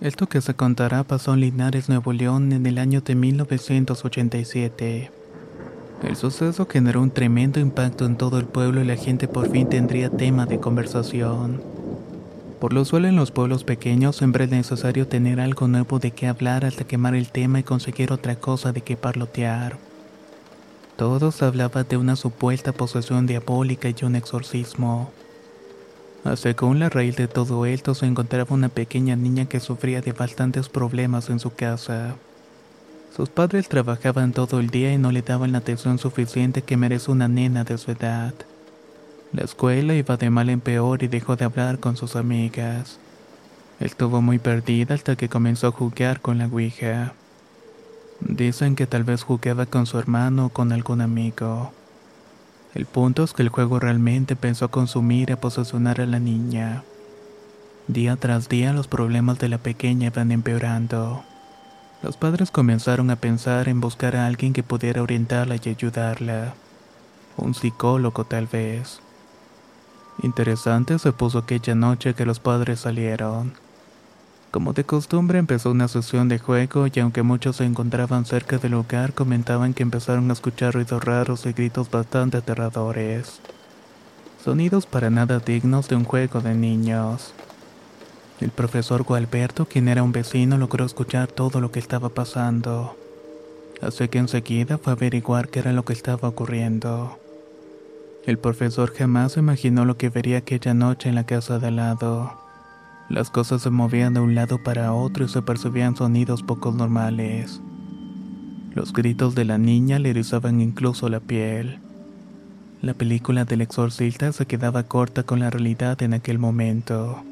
Esto que se contará pasó en Linares, Nuevo León, en el año de 1987. El suceso generó un tremendo impacto en todo el pueblo y la gente por fin tendría tema de conversación. Por lo usual en los pueblos pequeños siempre es necesario tener algo nuevo de qué hablar hasta quemar el tema y conseguir otra cosa de qué parlotear. Todos hablaban de una supuesta posesión diabólica y un exorcismo. Según la raíz de todo esto se encontraba una pequeña niña que sufría de bastantes problemas en su casa. Sus padres trabajaban todo el día y no le daban la atención suficiente que merece una nena de su edad. La escuela iba de mal en peor y dejó de hablar con sus amigas. Estuvo muy perdida hasta que comenzó a jugar con la Ouija. Dicen que tal vez jugaba con su hermano o con algún amigo. El punto es que el juego realmente pensó consumir y posesionar a la niña. Día tras día los problemas de la pequeña iban empeorando. Los padres comenzaron a pensar en buscar a alguien que pudiera orientarla y ayudarla. Un psicólogo tal vez. Interesante se puso aquella noche que los padres salieron. Como de costumbre empezó una sesión de juego y aunque muchos se encontraban cerca del lugar comentaban que empezaron a escuchar ruidos raros y gritos bastante aterradores. Sonidos para nada dignos de un juego de niños. El profesor Gualberto, quien era un vecino, logró escuchar todo lo que estaba pasando. Así que enseguida fue a averiguar qué era lo que estaba ocurriendo. El profesor jamás imaginó lo que vería aquella noche en la casa de al lado. Las cosas se movían de un lado para otro y se percibían sonidos poco normales. Los gritos de la niña le erizaban incluso la piel. La película del exorcista se quedaba corta con la realidad en aquel momento.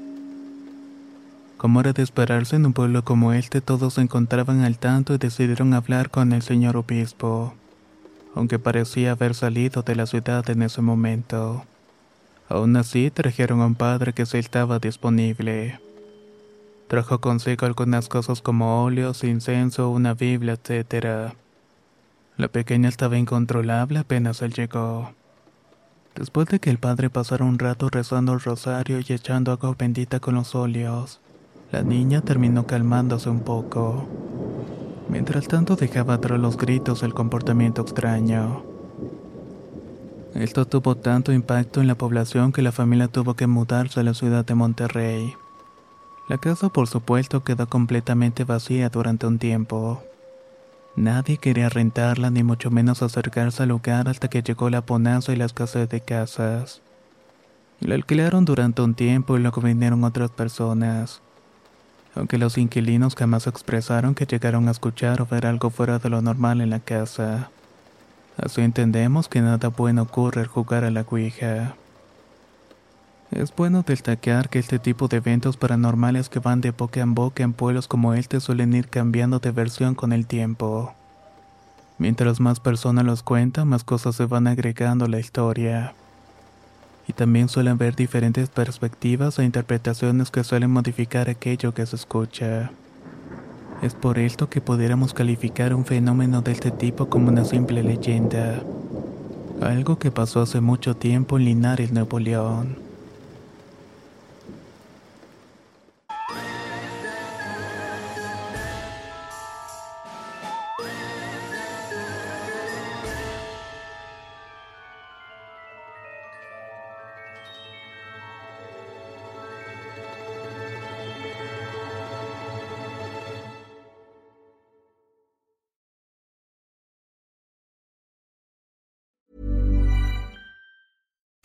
Como era de esperarse en un pueblo como este, todos se encontraban al tanto y decidieron hablar con el señor obispo, aunque parecía haber salido de la ciudad en ese momento. Aún así, trajeron a un padre que sí estaba disponible. Trajo consigo algunas cosas como óleos, incienso, una Biblia, etc. La pequeña estaba incontrolable apenas él llegó. Después de que el padre pasara un rato rezando el rosario y echando agua bendita con los óleos, la niña terminó calmándose un poco. Mientras tanto dejaba atrás los gritos del comportamiento extraño. Esto tuvo tanto impacto en la población que la familia tuvo que mudarse a la ciudad de Monterrey. La casa por supuesto quedó completamente vacía durante un tiempo. Nadie quería rentarla ni mucho menos acercarse al lugar hasta que llegó la bonanza y la escasez de casas. La alquilaron durante un tiempo y luego vinieron otras personas. Aunque los inquilinos jamás expresaron que llegaron a escuchar o ver algo fuera de lo normal en la casa. Así entendemos que nada bueno ocurre al jugar a la Ouija. Es bueno destacar que este tipo de eventos paranormales que van de boca en boca en pueblos como este suelen ir cambiando de versión con el tiempo. Mientras más personas los cuentan, más cosas se van agregando a la historia. Y también suelen ver diferentes perspectivas e interpretaciones que suelen modificar aquello que se escucha. Es por esto que pudiéramos calificar un fenómeno de este tipo como una simple leyenda. Algo que pasó hace mucho tiempo en Linares, Nuevo León.